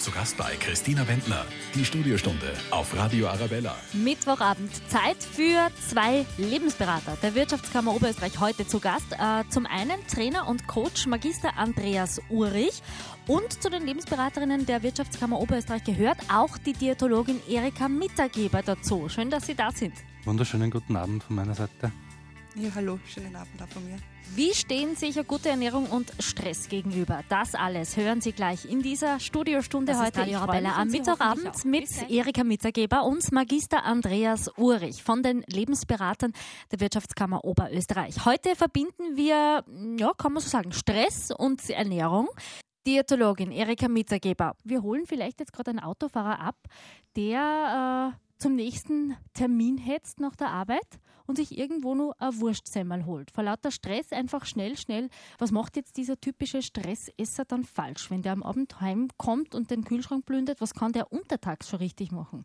Zu Gast bei Christina Wendner, die Studiostunde auf Radio Arabella. Mittwochabend, Zeit für zwei Lebensberater der Wirtschaftskammer Oberösterreich heute zu Gast. Äh, zum einen Trainer und Coach Magister Andreas Urich und zu den Lebensberaterinnen der Wirtschaftskammer Oberösterreich gehört auch die Diätologin Erika Mittergeber dazu. Schön, dass Sie da sind. Wunderschönen guten Abend von meiner Seite. Ja, hallo, schönen Abend auch von mir. Wie stehen sich eine gute Ernährung und Stress gegenüber? Das alles hören Sie gleich in dieser Studiostunde Das heute Arabella am Mittwochabend mit. Erika Mittergeber und Magister Andreas Urich von den Lebensberatern der Wirtschaftskammer Oberösterreich. Heute verbinden wir, ja, kann man so sagen, Stress und Ernährung. Diätologin Erika Mittergeber. Wir holen vielleicht jetzt gerade einen Autofahrer ab, der äh, zum nächsten Termin hetzt nach der Arbeit und sich irgendwo nur ein Wurstsemmel holt. Vor lauter Stress einfach schnell, schnell. Was macht jetzt dieser typische Stressesser dann falsch, wenn der am Abend heimkommt und den Kühlschrank plündert? Was kann der untertags schon richtig machen?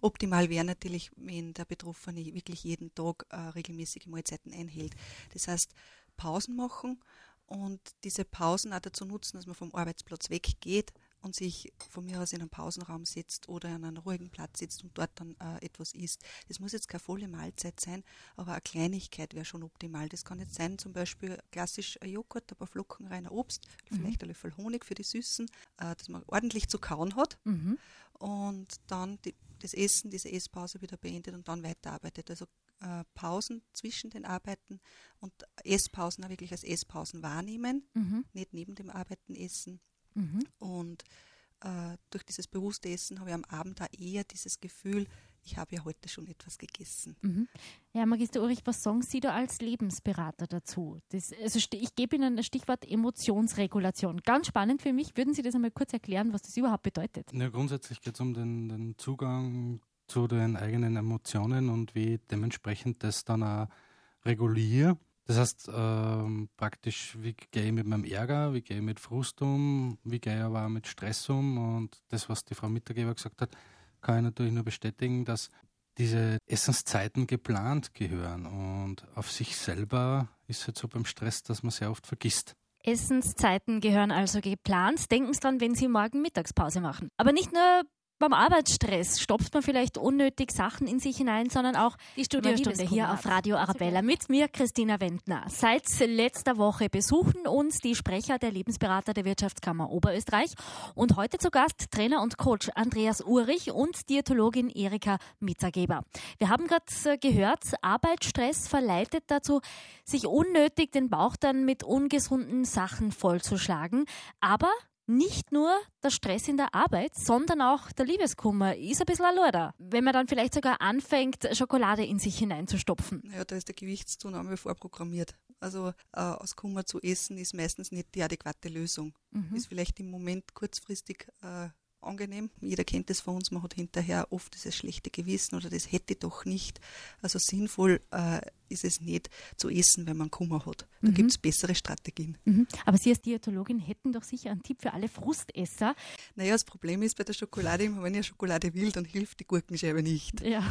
Optimal wäre natürlich, wenn der Betroffene wirklich jeden Tag äh, regelmäßige Mahlzeiten einhält. Das heißt, Pausen machen und diese Pausen auch dazu nutzen, dass man vom Arbeitsplatz weggeht und sich von mir aus in einen Pausenraum setzt oder an einen ruhigen Platz sitzt und dort dann äh, etwas isst. Das muss jetzt keine volle Mahlzeit sein, aber eine Kleinigkeit wäre schon optimal. Das kann jetzt sein, zum Beispiel klassisch Joghurt, ein paar Flocken reiner Obst, vielleicht ein Löffel Honig für die Süßen, äh, dass man ordentlich zu kauen hat Mhm. und dann die, das Essen, diese Esspause wieder beendet und dann weiterarbeitet. Also äh, Pausen zwischen den Arbeiten und Esspausen auch wirklich als Esspausen wahrnehmen, Mhm. nicht neben dem Arbeiten essen. Mhm. Und äh, durch dieses bewusste Essen habe ich am Abend auch eher dieses Gefühl, ich habe ja heute schon etwas gegessen. Mhm. Ja, Magister Ulrich, was sagen Sie da als Lebensberater dazu? Das, also ich gebe Ihnen das Stichwort Emotionsregulation. Ganz spannend für mich. Würden Sie das einmal kurz erklären, was das überhaupt bedeutet? Ja, grundsätzlich geht es um den, den Zugang zu den eigenen Emotionen und wie ich dementsprechend das dann auch reguliere. Das heißt, ähm, praktisch, wie gehe ich mit meinem Ärger, wie gehe ich mit Frust um, wie gehe ich aber auch mit Stress um. Und das, was die Frau Mittergeber gesagt hat, kann ich natürlich nur bestätigen, dass diese Essenszeiten geplant gehören. Und auf sich selber ist halt so beim Stress, dass man sehr oft vergisst. Essenszeiten gehören also geplant. Denken Sie dran, wenn Sie morgen Mittagspause machen. Aber nicht nur beim Arbeitsstress stopft man vielleicht unnötig Sachen in sich hinein, sondern auch die Studiostunde hier auf Radio Arabella mit mir, Christina Wendner. Seit letzter Woche besuchen uns die Sprecher der Lebensberater der Wirtschaftskammer Oberösterreich und heute zu Gast Trainer und Coach Andreas Urich und Diätologin Erika Mittergeber. Wir haben gerade gehört, Arbeitsstress verleitet dazu, sich unnötig den Bauch dann mit ungesunden Sachen vollzuschlagen. Aber nicht nur der Stress in der Arbeit, sondern auch der Liebeskummer ist ein bisschen ein. Wenn man dann vielleicht sogar anfängt, Schokolade in sich hineinzustopfen. Naja, da ist der Gewichtszunahme vorprogrammiert. Also äh, aus Kummer zu essen ist meistens nicht die adäquate Lösung. Ist vielleicht im Moment kurzfristig äh, angenehm. Jeder kennt es von uns, man hat hinterher oft dieses schlechte Gewissen oder das hätte doch nicht. Also sinnvoll äh, ist es nicht zu essen, wenn man Kummer hat. Da Mhm. gibt's bessere Strategien. Mhm. Aber Sie als Diätologin hätten doch sicher einen Tipp für alle Frustesser. Naja, das Problem ist bei der Schokolade, immer wenn ich Schokolade will, dann hilft die Gurkenscheibe nicht. Ja.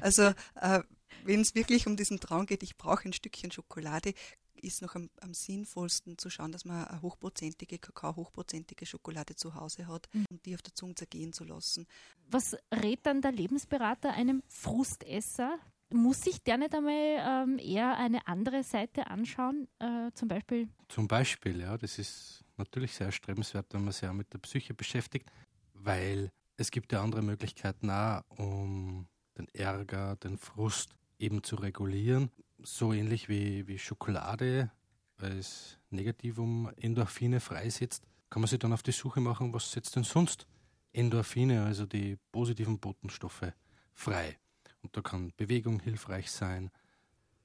Also äh, wenn es wirklich um diesen Traum geht, ich brauche ein Stückchen Schokolade, ist noch am, am sinnvollsten zu schauen, dass man eine hochprozentige Kakao, hochprozentige Schokolade zu Hause hat und die auf der Zunge zergehen zu lassen. Was rät dann der Lebensberater einem Frustesser? Muss sich der nicht einmal ähm, eher eine andere Seite anschauen? Äh, zum Beispiel Zum Beispiel, ja, das ist natürlich sehr erstrebenswert, wenn man sich auch mit der Psyche beschäftigt, weil es gibt ja andere Möglichkeiten auch, um den Ärger, den Frust eben zu regulieren. So ähnlich wie, wie Schokolade, weil es negativ um Endorphine freisetzt, kann man sich dann auf die Suche machen, was setzt denn sonst Endorphine, also die positiven Botenstoffe, frei. Und da kann Bewegung hilfreich sein,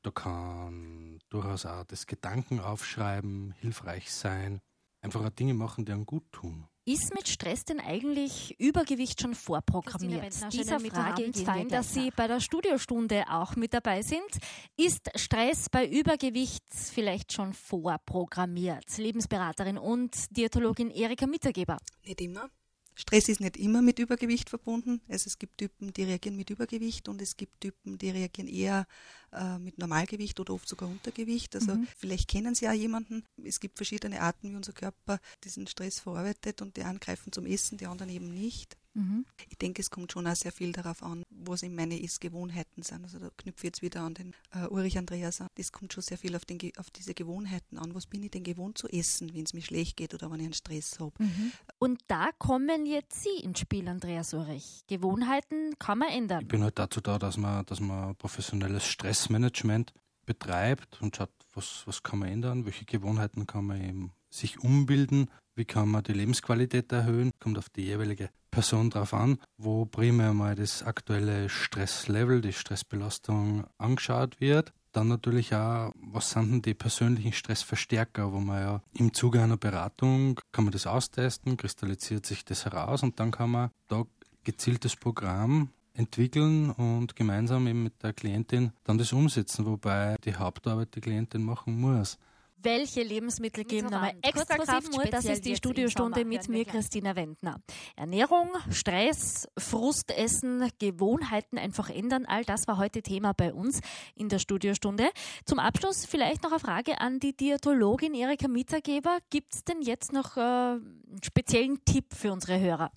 da kann durchaus auch das Gedankenaufschreiben hilfreich sein. Einfach auch Dinge machen, die einem gut tun. Ist mit Stress denn eigentlich Übergewicht schon vorprogrammiert? Wendner, Dieser Frage gehen wir dass Sie bei der Studiostunde auch mit dabei sind. Ist Stress bei Übergewicht vielleicht schon vorprogrammiert? Lebensberaterin und Diätologin Erika Mittergeber. Nicht immer. Stress ist nicht immer mit Übergewicht verbunden. Also es gibt Typen, die reagieren mit Übergewicht und es gibt Typen, die reagieren eher äh, mit Normalgewicht oder oft sogar Untergewicht. Also mhm. vielleicht kennen Sie auch jemanden. Es gibt verschiedene Arten, wie unser Körper diesen Stress verarbeitet und die einen greifen zum Essen, die anderen eben nicht. Mhm. Ich denke, es kommt schon auch sehr viel darauf an, was in meine Essgewohnheiten sind. Also da knüpfe ich jetzt wieder an den äh, Ulrich Andreas an. Das kommt schon sehr viel auf, den, auf diese Gewohnheiten an. Was bin ich denn gewohnt zu essen, wenn es mir schlecht geht oder wenn ich einen Stress habe? Mhm. Und da kommen jetzt Sie ins Spiel, Andreas Ulrich. Gewohnheiten kann man ändern. Ich bin halt dazu da, dass man, dass man professionelles Stressmanagement betreibt und schaut, was, was kann man ändern, welche Gewohnheiten kann man eben sich umbilden, wie kann man die Lebensqualität erhöhen, kommt auf die jeweilige Person drauf an, wo primär mal das aktuelle Stresslevel, die Stressbelastung angeschaut wird. Dann natürlich auch, was sind denn die persönlichen Stressverstärker, wo man ja im Zuge einer Beratung kann man das austesten, kristallisiert sich das heraus und dann kann man da gezieltes Programm entwickeln und gemeinsam eben mit der Klientin dann das umsetzen, wobei die Hauptarbeit die Klientin machen muss welche Lebensmittel geben nochmal extra Kraft? Nur, das ist die Studiostunde mit mir, Christina Wendner. Ernährung, Stress, Frustessen, Gewohnheiten einfach ändern, all das war heute Thema bei uns in der Studiostunde. Zum Abschluss vielleicht noch eine Frage an die Diätologin Erika Mittergeber. Gibt es denn jetzt noch äh, einen speziellen Tipp für unsere Hörer?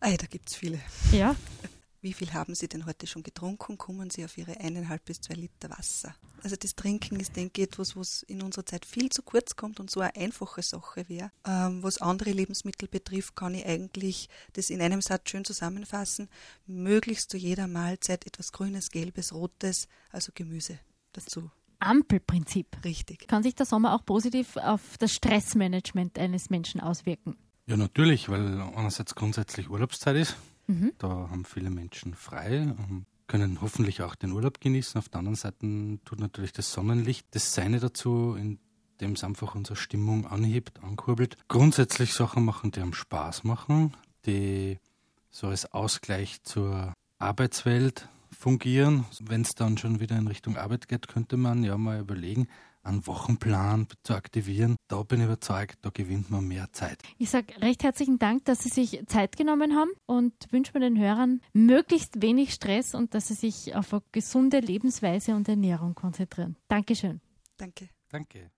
Ei, da gibt es viele. Ja. wie viel haben Sie denn heute schon getrunken? Kommen Sie auf Ihre eineinhalb bis zwei Liter Wasser. Also das Trinken ist, denke ich, etwas, was in unserer Zeit viel zu kurz kommt und so eine einfache Sache wäre. Ähm, was andere Lebensmittel betrifft, kann ich eigentlich das in einem Satz schön zusammenfassen. Möglichst zu jeder Mahlzeit etwas Grünes, Gelbes, Rotes, also Gemüse dazu. Ampelprinzip. Richtig. Kann sich der Sommer auch positiv auf das Stressmanagement eines Menschen auswirken? Ja, natürlich, weil einerseits grundsätzlich Urlaubszeit ist Mhm. Da haben viele Menschen frei und können hoffentlich auch den Urlaub genießen. Auf der anderen Seite tut natürlich das Sonnenlicht das Seine dazu, indem es einfach unsere Stimmung anhebt, ankurbelt. Grundsätzlich Sachen machen, die am Spaß machen, die so als Ausgleich zur Arbeitswelt fungieren. Wenn es dann schon wieder in Richtung Arbeit geht, könnte man ja mal überlegen, einen Wochenplan zu aktivieren. Da bin ich überzeugt, da gewinnt man mehr Zeit. Ich sage recht herzlichen Dank, dass Sie sich Zeit genommen haben und wünsche mir den Hörern möglichst wenig Stress und dass Sie sich auf eine gesunde Lebensweise und Ernährung konzentrieren. Dankeschön. Danke. Danke.